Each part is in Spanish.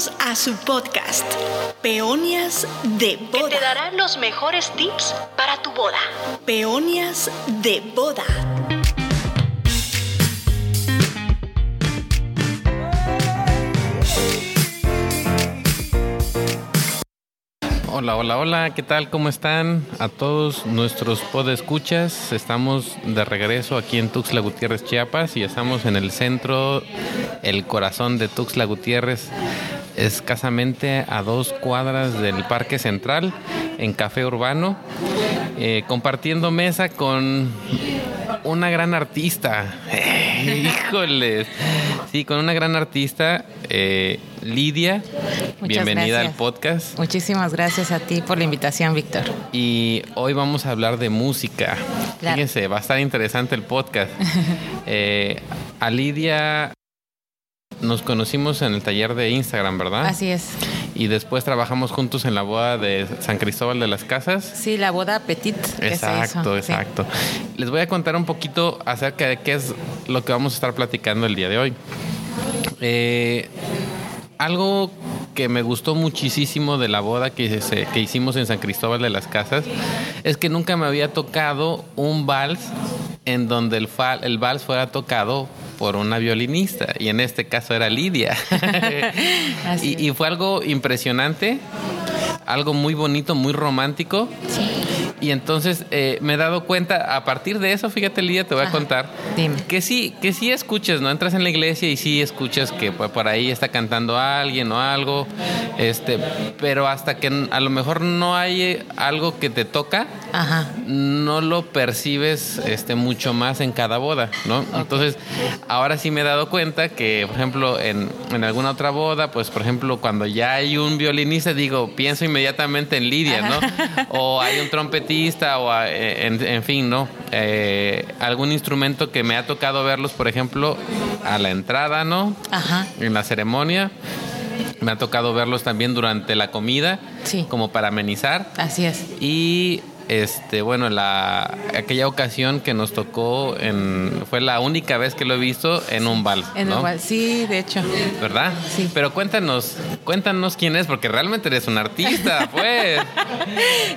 Bienvenidos a su podcast, Peonias de Boda. Que te dará los mejores tips para tu boda. Peonias de Boda. Hola, hola, hola, ¿qué tal? ¿Cómo están? A todos nuestros podescuchas, estamos de regreso aquí en Tuxtla Gutiérrez, Chiapas, y estamos en el centro, el corazón de Tuxtla Gutiérrez, escasamente a dos cuadras del Parque Central, en Café Urbano, eh, compartiendo mesa con una gran artista. Híjoles. Sí, con una gran artista, eh, Lidia. Muchas Bienvenida gracias. al podcast. Muchísimas gracias a ti por la invitación, Víctor. Y hoy vamos a hablar de música. Claro. Fíjense, va a estar interesante el podcast. Eh, a Lidia nos conocimos en el taller de Instagram, ¿verdad? Así es. Y después trabajamos juntos en la boda de San Cristóbal de las Casas. Sí, la boda petit Exacto. Sí. exacto. Les voy a contar un poquito acerca de qué es lo que vamos a estar platicando el día de hoy. Eh, algo que me gustó muchísimo de la boda que, se- que hicimos en San Cristóbal de las Casas es que nunca me había tocado un vals en donde el, fa- el vals fuera tocado por una violinista y en este caso era Lidia. Y, y fue algo impresionante, algo muy bonito, muy romántico. Y entonces eh, me he dado cuenta, a partir de eso, fíjate Lidia, te voy a contar, Dime. que sí, que sí escuchas, ¿no? Entras en la iglesia y sí escuchas que por por ahí está cantando alguien o algo, este, pero hasta que a lo mejor no hay eh, algo que te toca, Ajá. no lo percibes este mucho más en cada boda, ¿no? Entonces, ahora sí me he dado cuenta que, por ejemplo, en, en alguna otra boda, pues, por ejemplo, cuando ya hay un violinista, digo, pienso inmediatamente en Lidia, ¿no? O hay un trompetista, o a- en, en fin, ¿no? Eh, algún instrumento que me ha tocado verlos, por ejemplo, a la entrada, ¿no? Ajá. En la ceremonia. Me ha tocado verlos también durante la comida, Sí. como para amenizar. Así es. Y este, bueno, la aquella ocasión que nos tocó en fue la única vez que lo he visto en un vals, En ¿no? el cual- sí, de hecho. ¿Verdad? Sí. Pero cuéntanos, cuéntanos quién es, porque realmente eres un artista, pues.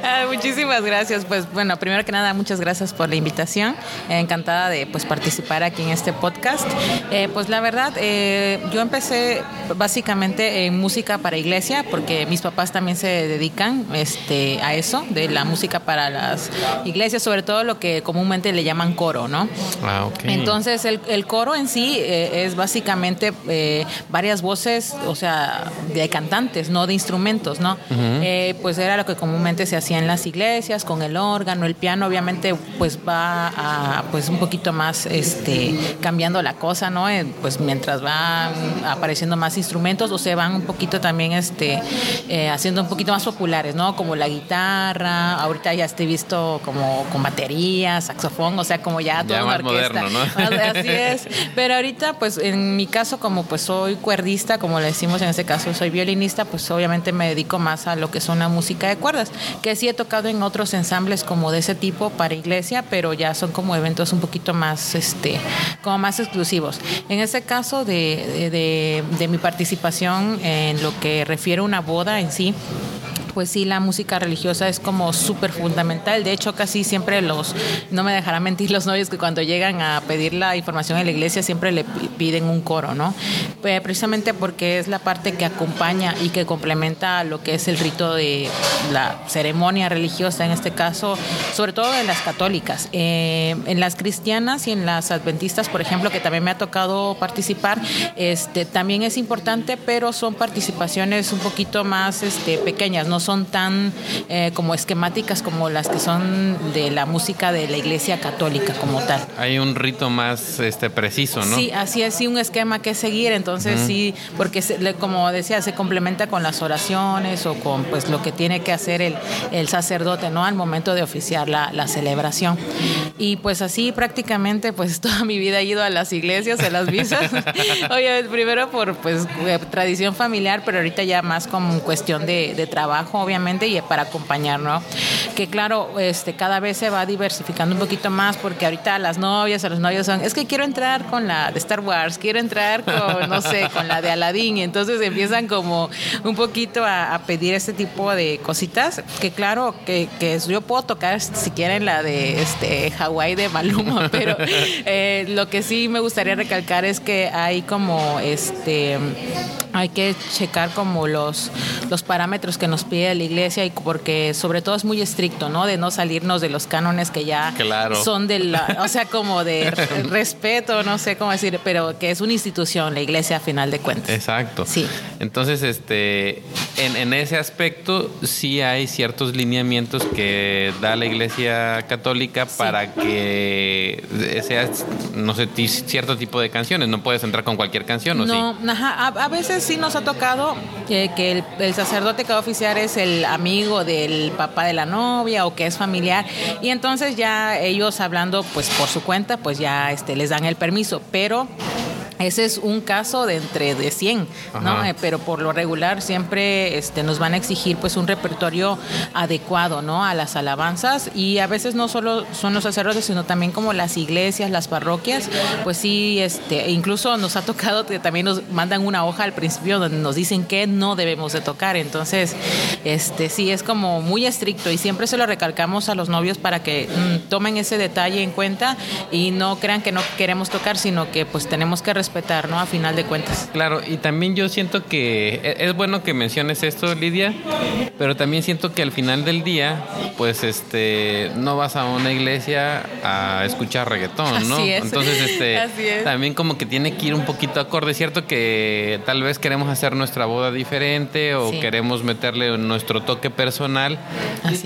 Ah, muchísimas gracias. Pues bueno, primero que nada, muchas gracias por la invitación. Eh, encantada de pues participar aquí en este podcast. Eh, pues la verdad, eh, yo empecé básicamente en música para iglesia, porque mis papás también se dedican este, a eso, de la música para las iglesias, sobre todo lo que comúnmente le llaman coro, ¿no? Ah. Entonces, el, el coro en sí eh, es básicamente eh, varias voces, o sea, de cantantes, no de instrumentos, ¿no? Eh, pues era lo que comúnmente se hacía en las iglesias, con el órgano, el piano, obviamente, pues va a, pues un poquito más, este, cambiando la cosa, ¿no? Pues mientras van apareciendo más instrumentos, o se van un poquito también, este, haciendo un poquito más populares, ¿no? Como la guitarra, ahorita ya estoy visto como con batería, saxofón, o sea, como ya toda Ya una más orquesta. moderno, ¿no? Más- Así es. Pero ahorita, pues en mi caso, como pues soy cuerdista, como le decimos en este caso, soy violinista, pues obviamente me dedico más a lo que son la música de cuerdas, que sí he tocado en otros ensambles como de ese tipo para iglesia, pero ya son como eventos un poquito más, este, como más exclusivos. En ese caso de, de- de- de mi participación en lo que refiere a una boda en sí, pues sí, la música religiosa es como súper fundamental. De hecho, casi siempre los, no me dejará mentir los novios que cuando llegan a pedir la información en la iglesia siempre le pi- piden un coro, ¿no? Pues precisamente porque es la parte que acompaña y que complementa lo que es el rito de la ceremonia religiosa, en este caso, sobre todo de las católicas. Eh, en las cristianas y en las adventistas, por ejemplo, que también me ha tocado participar, este, también es importante, pero son participaciones un poquito más este, pequeñas, no son tan eh, como esquemáticas como las que son de la música de la iglesia católica como tal. Hay un rito más este preciso, ¿no? Sí, así es, sí, un esquema que seguir, entonces sí, porque se- como decía, se complementa con las oraciones o con pues lo que tiene que hacer el, el sacerdote, ¿no? Al momento de oficiar la, la celebración. Y pues así prácticamente pues toda mi vida he ido a las iglesias, a las misas. Oye, primero por pues eh, tradición familiar, pero ahorita ya más como cuestión de, de trabajo obviamente, y para acompañar, ¿no? Que claro, este, cada vez se va diversificando un poquito más, porque ahorita las novias o los novios son, es que quiero entrar con la de Star Wars, quiero entrar con, no sé, con la de Aladdin, y entonces empiezan como un poquito a, pedir este tipo de cositas, que claro, que, yo puedo tocar si quieren la de este Hawái de Maluma, pero eh, lo que sí me gustaría recalcar es que hay como este hay que checar como los, los parámetros que nos pide la iglesia y porque sobre todo es muy estricto, ¿no? De no salirnos de los cánones que ya son de la, o sea, como de respeto, no sé cómo decir, pero que es una institución, la iglesia a final de cuentas. Exacto. Sí. Entonces, este, en, en ese aspecto sí hay ciertos lineamientos que da la iglesia católica para que sea, no sé, cierto tipo de canciones, no puedes entrar con cualquier canción, ¿o no, Ajá, a, veces sí nos ha tocado que, el, sacerdote que va a oficiar es el amigo del papá de la novia o que es familiar. Y entonces ya ellos hablando pues por su cuenta pues ya este les dan el permiso, pero ese es un caso de entre de 100, ¿no? Eh, pero por lo regular siempre este, nos van a exigir pues un repertorio adecuado, ¿no? A las alabanzas. Y a veces no solo son los sacerdotes, sino también como las iglesias, las parroquias, pues sí, este, incluso nos ha tocado que también nos mandan una hoja al principio donde nos dicen que no debemos de tocar, entonces, este, sí es como muy estricto y siempre se lo recalcamos a los novios para que mm, tomen ese detalle en cuenta y no crean que no queremos tocar, sino que pues tenemos que respetar ¿no? A final de cuentas. Claro, y también yo siento que e-, es bueno que menciones esto, Lidia, pero también siento que al final del día, pues este, no vas a una iglesia a escuchar reggaetón, ¿no? Entonces, este, también como que tiene que ir un poquito acorde. Es cierto que tal vez queremos hacer nuestra boda diferente o queremos meterle nuestro toque personal,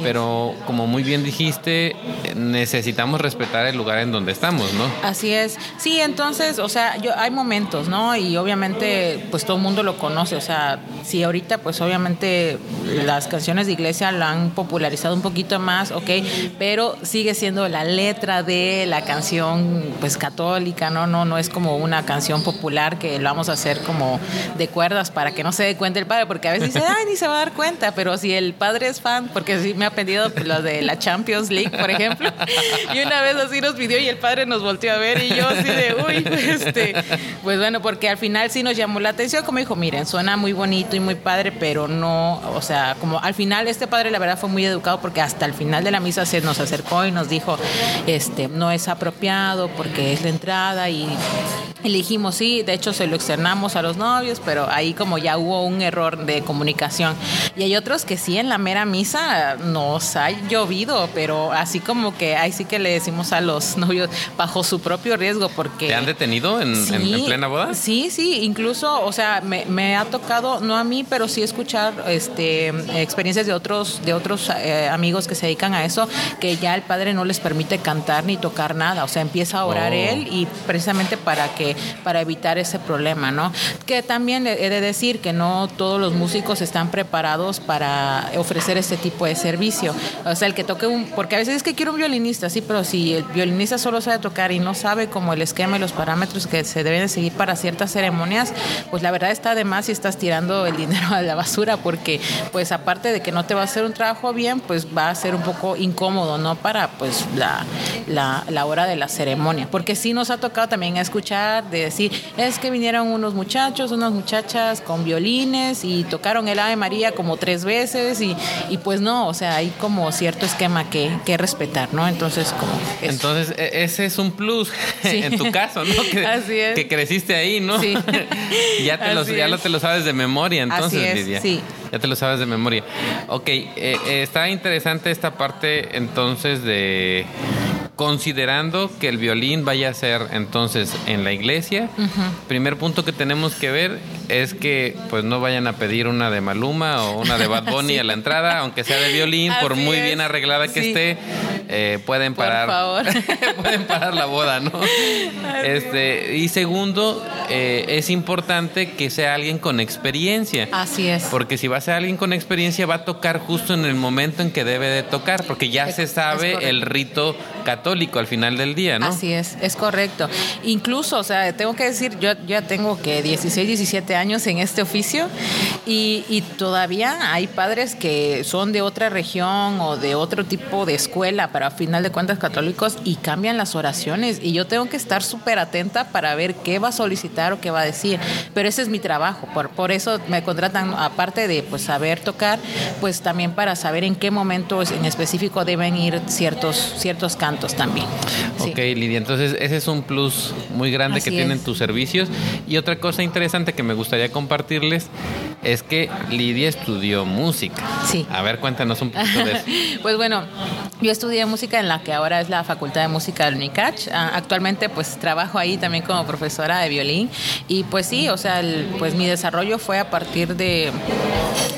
pero como muy bien dijiste, necesitamos respetar el lugar en donde estamos, ¿no? Así es. Sí, entonces, o sea, yo hay momentos, ¿no? Y obviamente, pues todo el mundo lo conoce. O sea, sí, ahorita, pues obviamente las canciones de iglesia lo han popularizado un poquito más, ok, pero sigue siendo la letra de la canción, pues católica, ¿no? No, no es como una canción popular que lo vamos a hacer como de cuerdas para que no se dé cuenta el padre, porque a veces dice, ay, ni se va a dar cuenta, pero si el padre es fan, porque sí me ha pedido lo de la Champions League, por ejemplo, y una vez así nos pidió y el padre nos volteó a ver y yo así de, uy, este, pues bueno, porque al final sí nos llamó la atención, como dijo, miren, suena muy bonito y muy padre, pero no, o sea, como al final este padre la verdad fue muy educado porque hasta el final de la misa se nos acercó y nos dijo, este, no es apropiado porque es la entrada y elegimos sí, de hecho se lo externamos a los novios, pero ahí como ya hubo un error de comunicación. Y hay otros que sí en la mera misa nos ha llovido, pero así como que ahí sí que le decimos a los novios bajo su propio riesgo porque... ¿Te han detenido en, en, plena boda? Sí, sí, incluso, o sea, me, ha tocado, no a mí, pero sí escuchar este, experiencias de otros, de otros eh, amigos que se dedican a eso, que ya el padre no les permite cantar ni tocar nada, o sea, empieza a orar oh. él y precisamente para que para evitar ese problema, ¿no? Que también he de decir que no todos los músicos están preparados para ofrecer este tipo de servicio. O sea, el que toque un, porque a veces es que quiero un violinista, sí, pero si el violinista solo sabe tocar y no sabe como el esquema y los parámetros que se deben seguir para ciertas ceremonias, pues la verdad está de más si estás tirando el dinero a la basura, porque pues aparte de que no te va a hacer un trabajo bien, pues va a ser un poco incómodo, ¿no? Para pues la, la, la hora de la ceremonia. Porque sí nos ha tocado también escuchar de decir, es que vinieron unos muchachos, unas muchachas con violines y tocaron el Ave María como tres veces y, y pues no, o sea, hay como cierto esquema que, que respetar, ¿no? Entonces, como... Entonces, e, ese es un plus en tu caso, ¿no? Que, Así es. que creciste ahí, ¿no? Sí. ya te, lo, ya te lo sabes de memoria, entonces, Lidia. Sí. Ya te lo sabes de memoria. Ok, eh, eh, está interesante esta parte entonces de considerando que el violín vaya a ser entonces en la iglesia, primer punto que tenemos que ver es que pues no vayan a pedir una de Maluma o una de Bad Bunny a la entrada, aunque sea de violín, por muy bien arreglada que esté, eh, pueden parar, pueden parar la boda, ¿no? este y segundo eh, es importante que sea alguien con experiencia. Así es. Porque si va a ser alguien con experiencia va a tocar justo en el momento en que debe de tocar, porque ya se sabe el rito católico al final del día, ¿no? Así es, es correcto. Incluso, o sea, tengo que decir, yo ya tengo que 16, 17 años en este oficio y, y todavía hay padres que son de otra región o de otro tipo de escuela, pero a final de cuentas católicos y cambian las oraciones y yo tengo que estar súper atenta para ver qué va a solicitar o qué va a decir. Pero ese es mi trabajo, por, por eso me contratan, aparte de pues saber tocar, pues también para saber en qué momento en específico deben ir ciertos, ciertos cantos también. Sí. Ok, Lidia, entonces ese es un plus muy grande Así que tienen tus servicios. Y otra cosa interesante que me gustaría compartirles es que Lidia estudió música. Sí. A ver, cuéntanos un poquito de eso. pues bueno, yo estudié música en la que ahora es la Facultad de Música del UNICACH. Ah, actualmente pues trabajo ahí también como profesora de violín y pues sí, o sea, el, pues mi desarrollo fue a partir de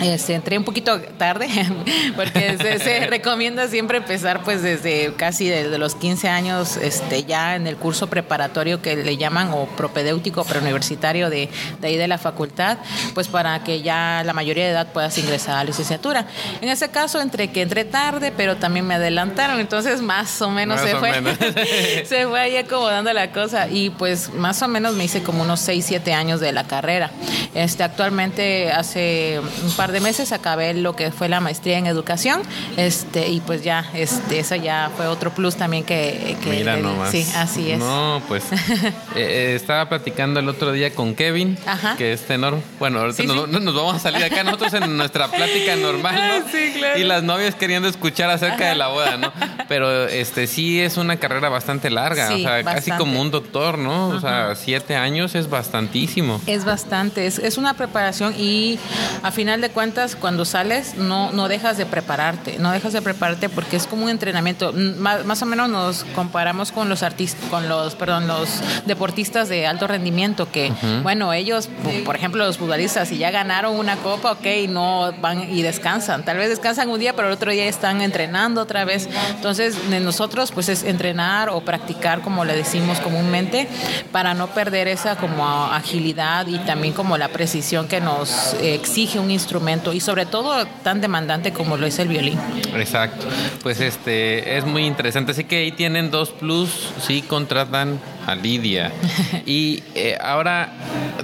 este, entré un poquito tarde porque se, se, recomienda siempre empezar pues desde casi desde los 15 años este ya en el curso preparatorio que le llaman o propedéutico preuniversitario de, de ahí de la facultad pues para que ya la mayoría de edad puedas ingresar a la licenciatura en ese caso entre que entré tarde pero también me adelantaron entonces más o menos Más se o fue menos. se fue ahí acomodando la cosa y pues más o menos me hice como unos 6, 7 años de la carrera. Este, actualmente hace un par de meses acabé lo que fue la maestría en educación este, y pues ya, este, eso ya fue otro plus también que... que Mira nomás. Sí, así es. No, pues eh, eh, estaba platicando el otro día con Kevin, Ajá. que es tenor. Bueno, ahorita Sí, nos, sí. no- nos vamos a salir acá nosotros en nuestra plática normal, ¿no? Sí, claro. Y las novias queriendo escuchar acerca de la boda, ¿no? Pero este sí es una carrera bastante larga, Sí, o sea, casi como un doctor, ¿no? O sea, siete años es bastantísimo. Es bastante, es, es una preparación y a final de cuentas cuando sales no, no dejas de prepararte, no dejas de prepararte porque es como un entrenamiento. Más, más o menos nos comparamos con los artistas, con los, perdón, los deportistas de alto rendimiento que, bueno, ellos, po- por ejemplo, los futbolistas, si ya ganaron una copa, ok, no van y descansan. Tal vez descansan un día, pero el otro día están entrenando otra vez. Entonces, de nosotros, pues es entrenar o practicar, como le decimos comúnmente, para no perder esa como agilidad y también como la precisión que nos exige un instrumento y sobre todo tan demandante como lo es el violín. Exacto. Pues este es muy interesante. Así que ahí tienen dos plus, sí contratan a Lidia. Y eh, ahora,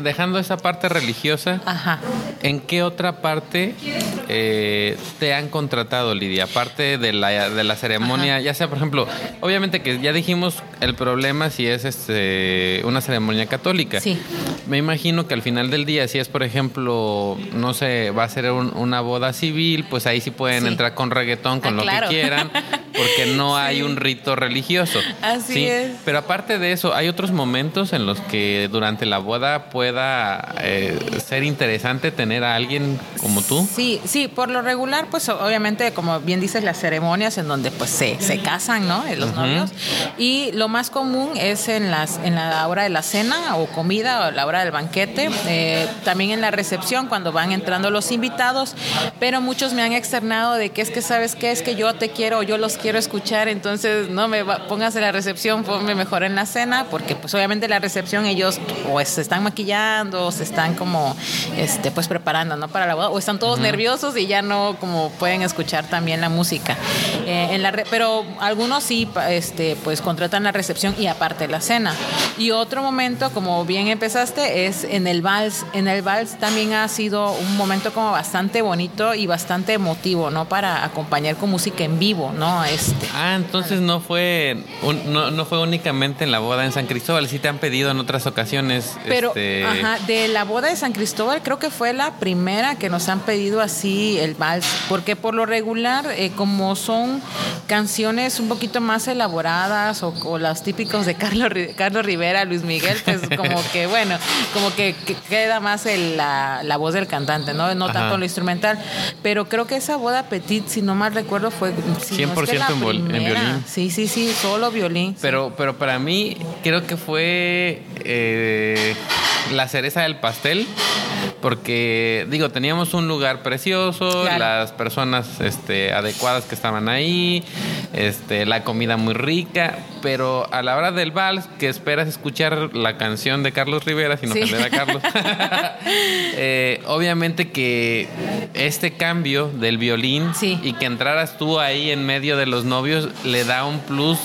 dejando esa parte religiosa, Ajá. ¿en qué otra parte eh, te han contratado, Lidia? Aparte de la, de la ceremonia, ya sea, por ejemplo, obviamente que ya dijimos el problema si es este una ceremonia católica. Sí. Me imagino que al final del día, si es, por ejemplo, no sé, va a ser un- una boda civil, pues ahí sí pueden Sí. entrar con reggaetón, con Ah, lo claro. que quieran, porque no hay un rito religioso. Así es. Pero aparte de eso, ¿hay otros momentos en los que durante la boda pueda eh, ser interesante tener a alguien como tú? Sí, sí, por lo regular, pues obviamente, como bien dices, las ceremonias en donde pues se, se casan, ¿no? Eh, Los novios. Y lo más común es en las en la hora de la cena o comida o la hora del banquete, eh, también en la recepción cuando van entrando los invitados, pero muchos me han externado de que es que sabes qué es que yo te quiero o yo los quiero escuchar, entonces no me va- pongas en la recepción, ponme mejor en la cena, porque pues obviamente la recepción ellos o se están maquillando, o se están como este pues preparando, ¿no? Para la boda, o están todos nerviosos y ya no como pueden escuchar también la música. Eh, en la re- pero algunos sí este pues contratan la recepción y aparte la cena. Y otro momento, como bien empezaste, es en el vals. En el vals también ha sido un momento como bastante bonito y bastante emotivo, ¿no? Para acompañar con música en vivo, ¿no? Este, Ah, entonces no fue un- no, no fue únicamente en la boda en San Cristóbal, sí te han pedido en otras ocasiones. Pero, este, ajá, de la boda de San Cristóbal creo que fue la primera que nos han pedido así el vals, porque por lo regular, eh, como son canciones un poquito más elaboradas o, o las típicos de Carlos, Carlos Rivera, Luis Miguel, pues como que, bueno, como que, que queda más el- la, la voz del cantante, ¿no? No Ajá. tanto lo instrumental. Pero creo que esa boda petit, si no mal recuerdo, fue... si no es que 100% la en violín. Sí, sí, sí, solo violín. Pero, pero para mí creo que fue eh, la cereza del pastel, porque digo, teníamos un lugar precioso, Claro. las personas este, adecuadas que estaban ahí, este, la comida muy rica, pero a la hora del vals, que esperas escuchar la canción de Carlos Rivera, sin Sí. ofender a Carlos, eh, obviamente que este cambio del violín Sí. y que entraras tú ahí en medio de los novios le da un plus,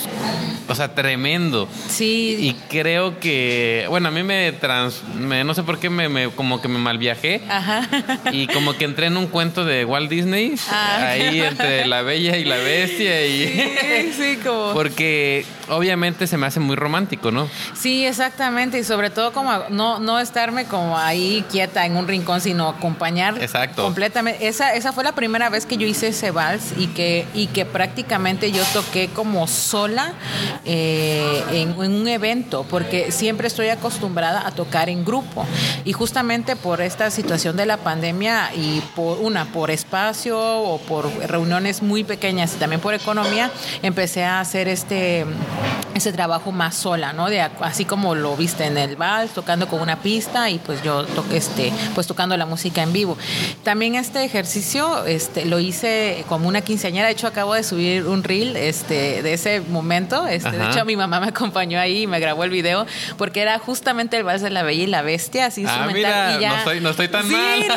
o sea, tremendo. Sí, Y creo que, bueno, a mí me trans, me- no sé por qué me, me- como que me malviajé Ajá. y como que entré en un cuento de Walt Disney, Ah. ahí entre la bella y la bestia y Sí, sí, como. porque obviamente se me hace muy romántico, ¿no? Sí, exactamente. Y sobre todo como no, no estarme como ahí quieta en un rincón, sino acompañar Exacto. completamente. Esa, esa fue la primera vez que yo hice ese vals y que, y que prácticamente yo toqué como sola eh, en, en un evento, porque siempre estoy acostumbrada a tocar en grupo. Y justamente por esta situación de la pandemia y por una, por espacio o por reuniones muy pequeñas y también por economía, empecé a hacer este ese trabajo más sola, ¿no? De así como lo viste en el vals, tocando con una pista y pues yo toqué este, pues tocando la música en vivo. También este ejercicio, este, lo hice como una quinceañera. De hecho, acabo de subir un reel, este, de ese momento. Este, de hecho, mi mamá me acompañó ahí y me grabó el video porque era justamente el vals de la Bella y la Bestia, así Ah, mira, y ya- no estoy- no estoy tan sí, mal. no,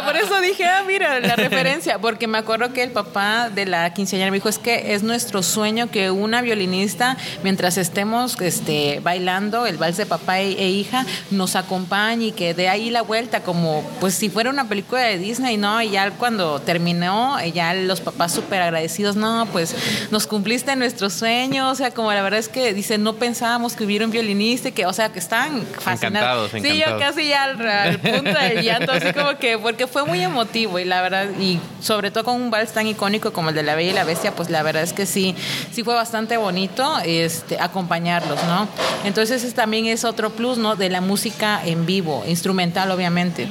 no, por eso dije, ah, mira, la referencia, porque me acuerdo que el papá de la quinceañera me dijo, es que es nuestro sueño que una violinista, mientras estemos este, bailando el vals de papá e, e hija, nos acompañe y que dé ahí la vuelta, como pues si fuera una película de Disney, ¿no? Y ya cuando terminó, eh, ya los papás súper agradecidos, no, pues nos cumpliste nuestro sueño, o sea, como la verdad es que, dice, no pensábamos que hubiera un violinista, y que, o sea, que están fascinados. Encantados, Sí, yo encantados. casi ya al, al punto del llanto, así como que, porque fue muy emotivo y la verdad, y sobre todo con un vals tan icónico como el de La Bella y la Bestia, pues la verdad es que sí, sí fue bastante bonito este, acompañarlos, ¿no? Entonces ese también es otro plus, ¿no? De la música en vivo, instrumental obviamente,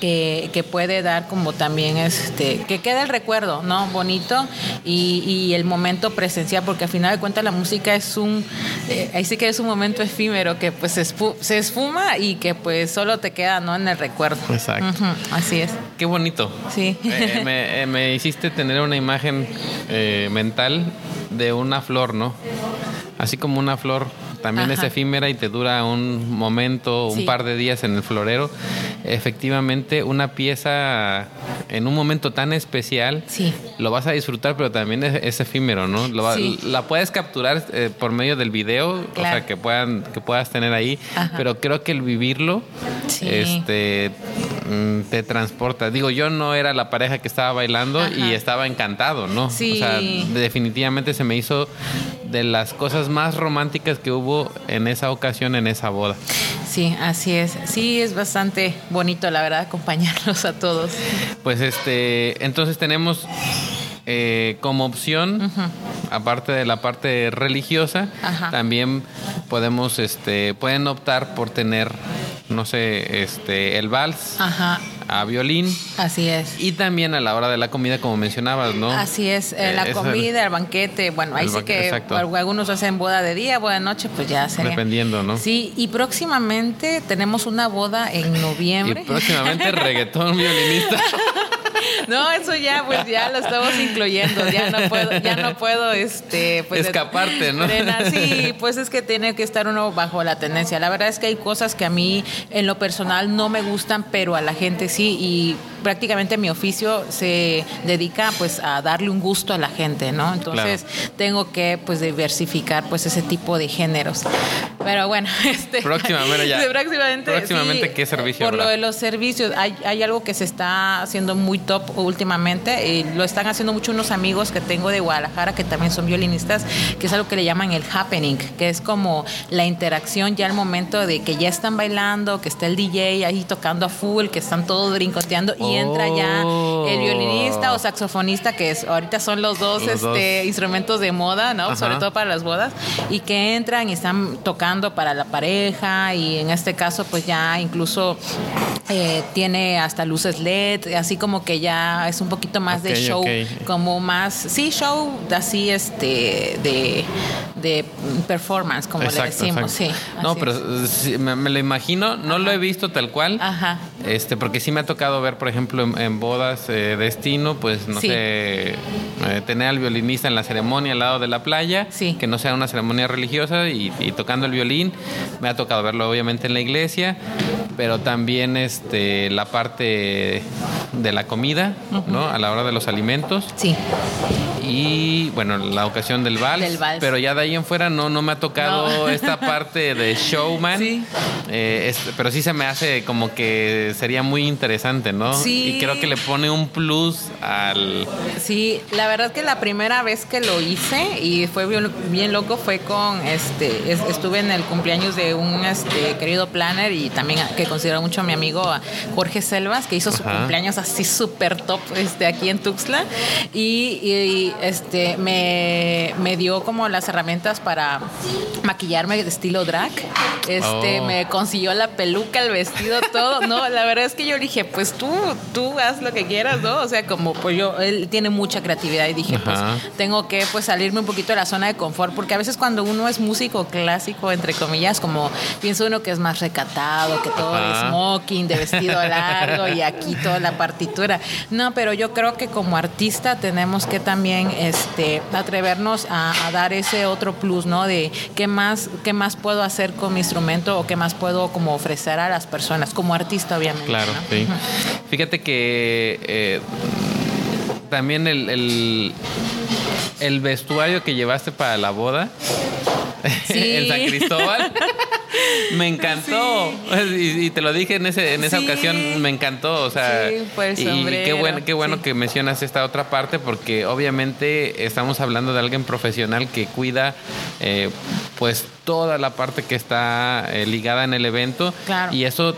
que, que puede dar como también, este, que quede el recuerdo, ¿no? Bonito y, y el momento presencial, porque al final de cuentas la música es un, eh, ahí sí que es un momento efímero que pues se, esfu- se esfuma y que pues solo te queda, ¿no? En el recuerdo. Exacto. Así es. Qué bonito. Sí. Eh, me, eh, me hiciste tener una imagen eh, mental de una flor, ¿no? Así como una flor también es efímera y te dura un momento, un Sí. par de días en el florero. Efectivamente, una pieza en un momento tan especial, Sí. lo vas a disfrutar, pero también es, es efímero, ¿no? Lo va- Sí. La puedes capturar eh, por medio del video, o sea, que, puedan, que puedas tener ahí, Ajá. pero creo que el vivirlo Sí. este mm, te transporta. Digo, yo no era la pareja que estaba bailando Ajá. y estaba encantado, ¿no? O sea, definitivamente se me hizo de las cosas más románticas que hubo en esa ocasión, en esa boda. Sí, así es. Sí, es bastante bonito, la verdad, acompañarlos a todos. Pues este, entonces tenemos eh, como opción, aparte de la parte religiosa, Ajá. también podemos, este, pueden optar por tener, no sé, este, el vals Ajá, a violín así es. y también a la hora de la comida, como mencionabas, ¿no? Así es, eh, Eh, la comida, el banquete, bueno, ahí sí que exacto. algunos hacen boda de día, boda de noche, pues ya sería. Dependiendo, ¿no? Sí, y próximamente tenemos una boda en Y noviembre. próximamente reggaetón violinista. No, eso ya, pues ya lo estamos incluyendo. Ya no puedo, ya no puedo, este, pues Escaparte, ¿no? Sí, pues es que tiene que estar uno bajo la tendencia. La verdad es que hay cosas que a mí, en lo personal, no me gustan, pero a la gente sí. Y prácticamente mi oficio se dedica, pues, a darle un gusto a la gente, ¿no? Entonces tengo que, pues, diversificar, pues, ese tipo de géneros. Pero bueno, este. Próximamente ya. Sí, próximamente. Próximamente, sí, ¿qué servicio Por lo de los servicios, hay, hay algo que se está haciendo muy top últimamente. y lo están haciendo mucho unos amigos que tengo de Guadalajara que también son violinistas, que es algo que le llaman el happening, que es como la interacción ya al momento de que ya están bailando, que está el DJ ahí tocando a full, que están todos brincoteando y entra ya Oh. el violinista o saxofonista, que es ahorita son los dos, Los este, dos. instrumentos de moda, ¿no? Ajá. Sobre todo para las bodas, y que entran y están tocando para la pareja, y en este caso, pues ya incluso Eh, tiene hasta luces LED, así como que ya es un poquito más de show, como más, sí, show así este de, de performance, como le decimos, exacto. sí. No, pero es. sí, me, me lo imagino, no lo he visto tal cual. Ajá. Este, porque sí me ha tocado ver, por ejemplo, en, en bodas eh, destino, pues no Sí. sé, eh, tener al violinista en la ceremonia al lado de la playa, Sí. que no sea una ceremonia religiosa y, y tocando el violín. Me ha tocado verlo obviamente en la iglesia, pero también este la parte de la comida, ¿no? A la hora de los alimentos Sí. Y bueno, la ocasión del vals, Del vals. pero ya de ahí en fuera no, no me ha tocado No. esta parte de showman, Sí. Eh, es- pero sí se me hace como que sería muy interesante, ¿no? Sí. Y creo que le pone un plus al... Sí, la verdad que la primera vez que lo hice y fue bien, bien loco fue con este es- estuve en el cumpleaños de un este querido planner y también que considero mucho a mi amigo Jorge Selvas que hizo su Ajá. cumpleaños así súper top este aquí en Tuxtla y, y, este me, me dio como las herramientas para maquillarme de estilo drag. Este Oh. me consiguió la peluca, el vestido, todo. No, la verdad es que yo dije, pues tú, tú haz lo que quieras, ¿no? O sea, como pues yo, él tiene mucha creatividad y dije, Ajá. pues tengo que pues salirme un poquito de la zona de confort, porque a veces cuando uno es músico clásico, entre comillas, como piensa uno que es más recatado, que todo de Ajá. smoking, de vestido largo y aquí toda la partitura. No, pero yo creo que como artista tenemos que también este atrevernos a, a dar ese otro plus, ¿no? De qué más, qué más puedo hacer con mi instrumento o qué más puedo como ofrecer a las personas, como artista, obviamente. Claro, ¿no? sí. Fíjate que eh, también el, el, el vestuario que llevaste para la boda Sí. en San Cristóbal me encantó y, y te lo dije en ese en esa Sí. ocasión me encantó o sea Sí, el y qué bueno qué bueno que mencionas esta otra parte porque obviamente estamos hablando de alguien profesional que cuida eh, pues toda la parte que está eh, ligada en el evento Claro. y eso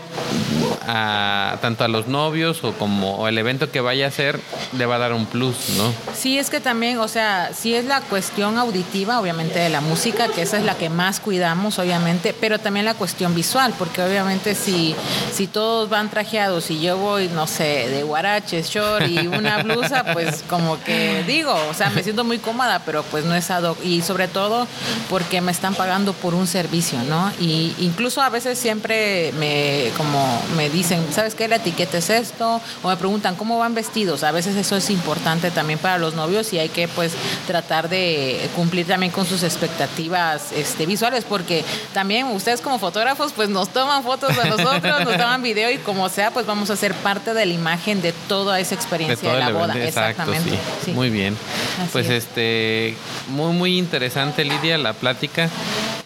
a, tanto a los novios o como o el evento que vaya a ser le va a dar un plus, ¿no? Sí, es que también, o sea, sí es la cuestión auditiva, obviamente, de la música, que esa es la que más cuidamos, obviamente, pero también la cuestión visual, porque obviamente si, si todos van trajeados y yo voy, no sé, de guaraches, short y una blusa, pues como que digo, o sea, me siento muy cómoda, pero pues no es ad hoc. Y sobre todo porque me están pagando por un servicio, ¿no? Y incluso a veces siempre me, como me dicen, ¿sabes qué? La etiqueta es esto, o me preguntan cómo van vestidos. A veces eso es importante también para los novios y hay que pues tratar de cumplir también con sus expectativas este, visuales, porque también ustedes como fotógrafos pues nos toman fotos a nosotros, nos toman video y como sea pues vamos a ser parte de la imagen de toda esa experiencia de, la boda. evento, exacto, Exactamente. sí. sí. Muy bien. Así pues es. este, muy, muy interesante, Lidia, la plática.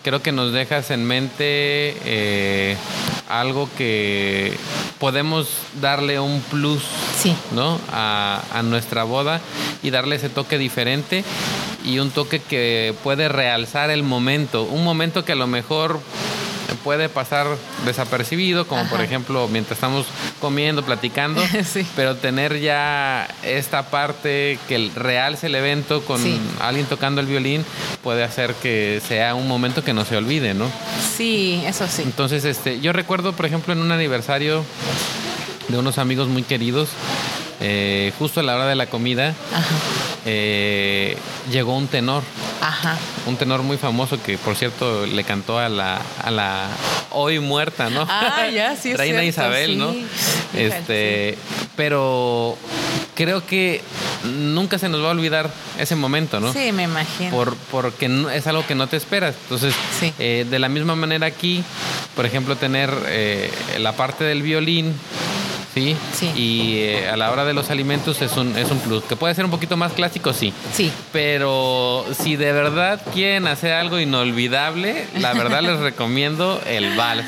Creo que nos dejas en mente eh, algo que podemos darle un plus Sí. ¿no? A, a nuestra boda y darle ese toque diferente y un toque que puede realzar el momento. Un momento que a lo mejor puede pasar desapercibido, como por ejemplo mientras estamos comiendo, platicando, Sí. pero tener ya esta parte que realce el evento con Sí. alguien tocando el violín puede hacer que sea un momento que no se olvide, ¿no? Sí, eso sí. Entonces, este, yo recuerdo, por ejemplo, en un aniversario de unos amigos muy queridos, eh, justo a la hora de la comida, Ajá. Eh, llegó un tenor, Ajá. un tenor muy famoso que, por cierto, le cantó a la, a la hoy muerta, ¿no? Ah, ya, sí es Reina cierto, Isabel, sí. ¿no? Este, pero creo que nunca se nos va a olvidar ese momento, ¿no? Sí, me imagino. por, porque es algo que no te esperas. Entonces, Sí. eh, de la misma manera aquí, por ejemplo, tener eh, la parte del violín, ¿sí? Sí. Y eh, a la hora de los alimentos es un, es un plus. Que puede ser un poquito más clásico, sí. Sí. Pero si de verdad quieren hacer algo inolvidable, la verdad les recomiendo el vals.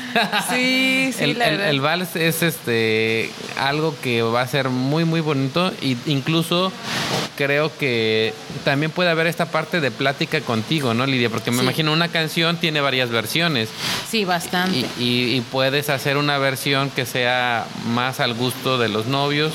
Sí, sí, el, la el- verdad. el vals es este algo que va a ser muy muy bonito y incluso creo que también puede haber esta parte de plática contigo, ¿no, Lidia? Porque me Sí. imagino una canción tiene varias versiones Sí, bastante. y, y- y puedes hacer una versión que sea más al gusto de los novios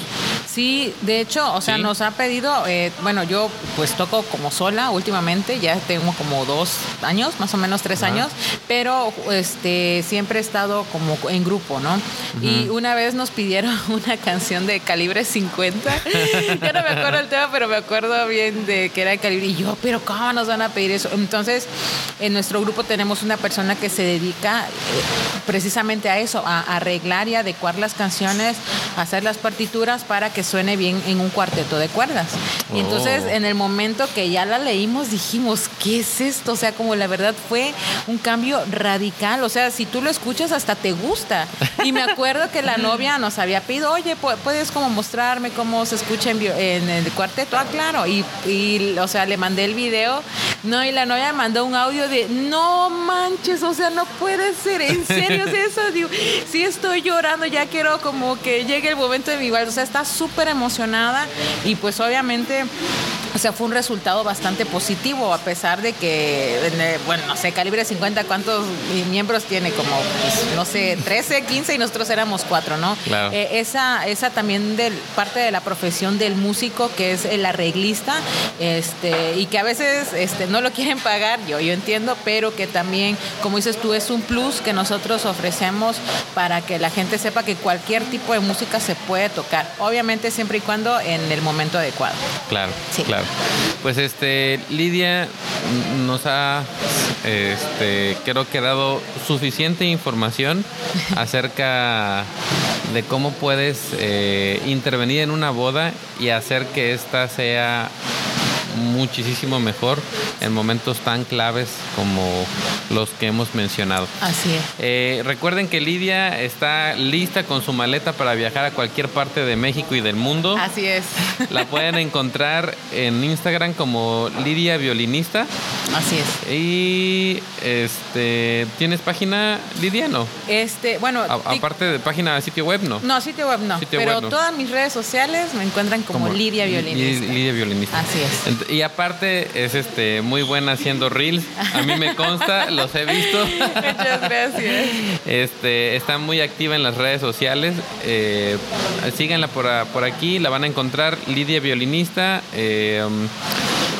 Sí, de hecho, o sea, Sí. nos ha pedido, eh, bueno, yo pues toco como sola últimamente, ya tengo como dos años, más o menos tres Ajá. años, pero este siempre he estado como en grupo, ¿no? Y una vez nos pidieron una canción de calibre 50, ya no me acuerdo el tema, pero me acuerdo bien de que era de calibre, y yo, pero ¿cómo nos van a pedir eso? Entonces, en nuestro grupo tenemos una persona que se dedica eh, precisamente a eso, a arreglar y adecuar las canciones, hacer las partituras para que suene bien en un cuarteto de cuerdas. Y entonces, Oh. en el momento que ya la leímos, dijimos, ¿qué es esto? O sea, como la verdad fue un cambio radical. O sea, si tú lo escuchas, hasta te gusta. Y me acuerdo que la novia nos había pedido, oye, pu- ¿puedes como mostrarme cómo se escucha en, el cuarteto? Ah, claro. Y, y, o sea, le mandé el video. No, y la novia me mandó un audio de, no manches, o sea, no puede ser. ¿En serio es eso? Digo, sí estoy llorando, ya quiero como que llegue el momento de mi igual. O sea, está súper emocionada y pues obviamente... O sea, fue un resultado bastante positivo, a pesar de que, el- bueno, no sé, calibre 50, ¿cuántos miembros tiene? Como, pues, no sé, 13, 15 y nosotros éramos cuatro, ¿no? Claro. Eh, esa, esa también del, parte de la profesión del músico, que es el arreglista, este, y que a veces este, no lo quieren pagar, yo, yo entiendo, pero que también, como dices tú, es un plus que nosotros ofrecemos para que la gente sepa que cualquier tipo de música se puede tocar, obviamente siempre y cuando en el momento adecuado. Claro, Sí. claro. Pues este, Lidia nos ha, este, creo que dado suficiente información acerca de cómo puedes eh, intervenir en una boda y hacer que ésta sea muchísimo mejor en momentos tan claves como los que hemos mencionado. Así es. Eh, recuerden que Lidia está lista con su maleta para viajar a cualquier parte de México y del mundo. Así es. La pueden encontrar en Instagram como Lidia Violinista. Así es. Y este, ¿tienes página Lidia? No. Este, bueno, A- aparte de página de sitio web, no. no, sitio web no, Sitio pero web no. todas mis redes sociales me encuentran como, Lidia Li- Violinista. Lidia Violinista. Así es. Y aparte es este muy buena haciendo reels. A mí me consta, los he visto. Muchas gracias. Este, está muy activa en las redes sociales. Eh, síganla por, por aquí, la van a encontrar. Lidia Violinista. eh,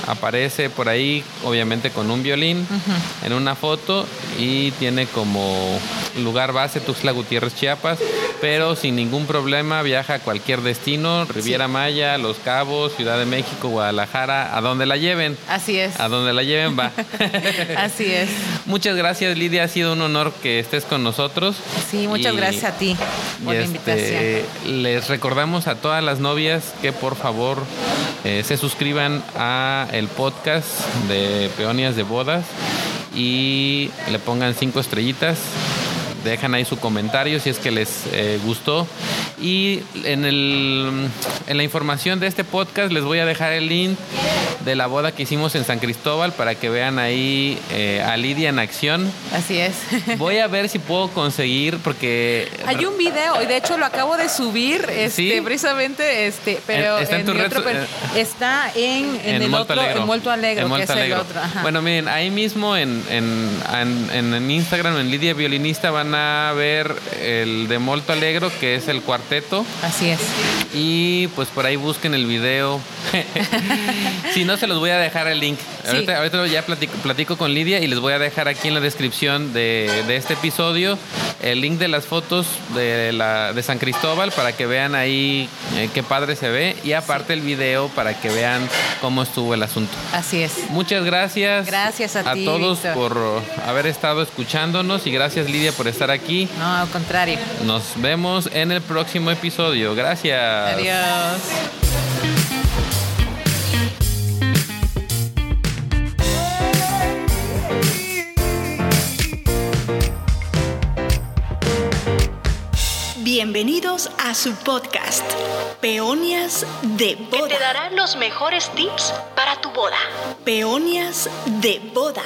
aparece por ahí, obviamente con un violín, en una foto y tiene como lugar base Tuxtla Gutiérrez, Chiapas, pero sin ningún problema viaja a cualquier destino, Riviera Maya, Los Cabos, Ciudad de México, Guadalajara, a donde la lleven. Así es. A donde la lleven va. Así es. Muchas gracias, Lidia. Ha sido un honor que estés con nosotros. Sí, muchas Y- gracias a ti por la este, invitación. Les recordamos a todas las novias que por favor eh, se suscriban a el podcast de Peonias de Bodas y le pongan cinco estrellitas. Dejan ahí su comentario si es que les eh, gustó. Y en, el, en la información de este podcast les voy a dejar el link de la boda que hicimos en San Cristóbal para que vean ahí eh, a Lidia en acción. Así es. Voy a ver si puedo conseguir porque Hay un video y de hecho lo acabo de subir, este, Sí. precisamente, este, pero En- está en tu mi red otro so- per- eh, está en, en, el Molto otro, Alegro. en Molto Alegro, En que Molto es el Alegro. otro. Ajá. Bueno, miren, ahí mismo en, en, en- en Instagram, en Lidia Violinista, van a ver el de Molto Alegro, que es el cuarteto. Así es. Y pues por ahí busquen el video. si no, se los voy a dejar el link. Sí. Ahorita, ahorita ya platico, platico con Lidia y les voy a dejar aquí en la descripción de, de este episodio el link de las fotos de, la, de San Cristóbal para que vean ahí eh, qué padre se ve y aparte el video para que vean cómo estuvo el asunto. Así es. Muchas gracias. Gracias a ti, todos por haber estado escuchándonos y gracias Lidia por estar aquí. No, al contrario. Nos vemos en el próximo episodio. Gracias. Adiós. Bienvenidos a su podcast, Peonias de Que Boda. te dará los mejores tips para tu boda. Peonias de Boda.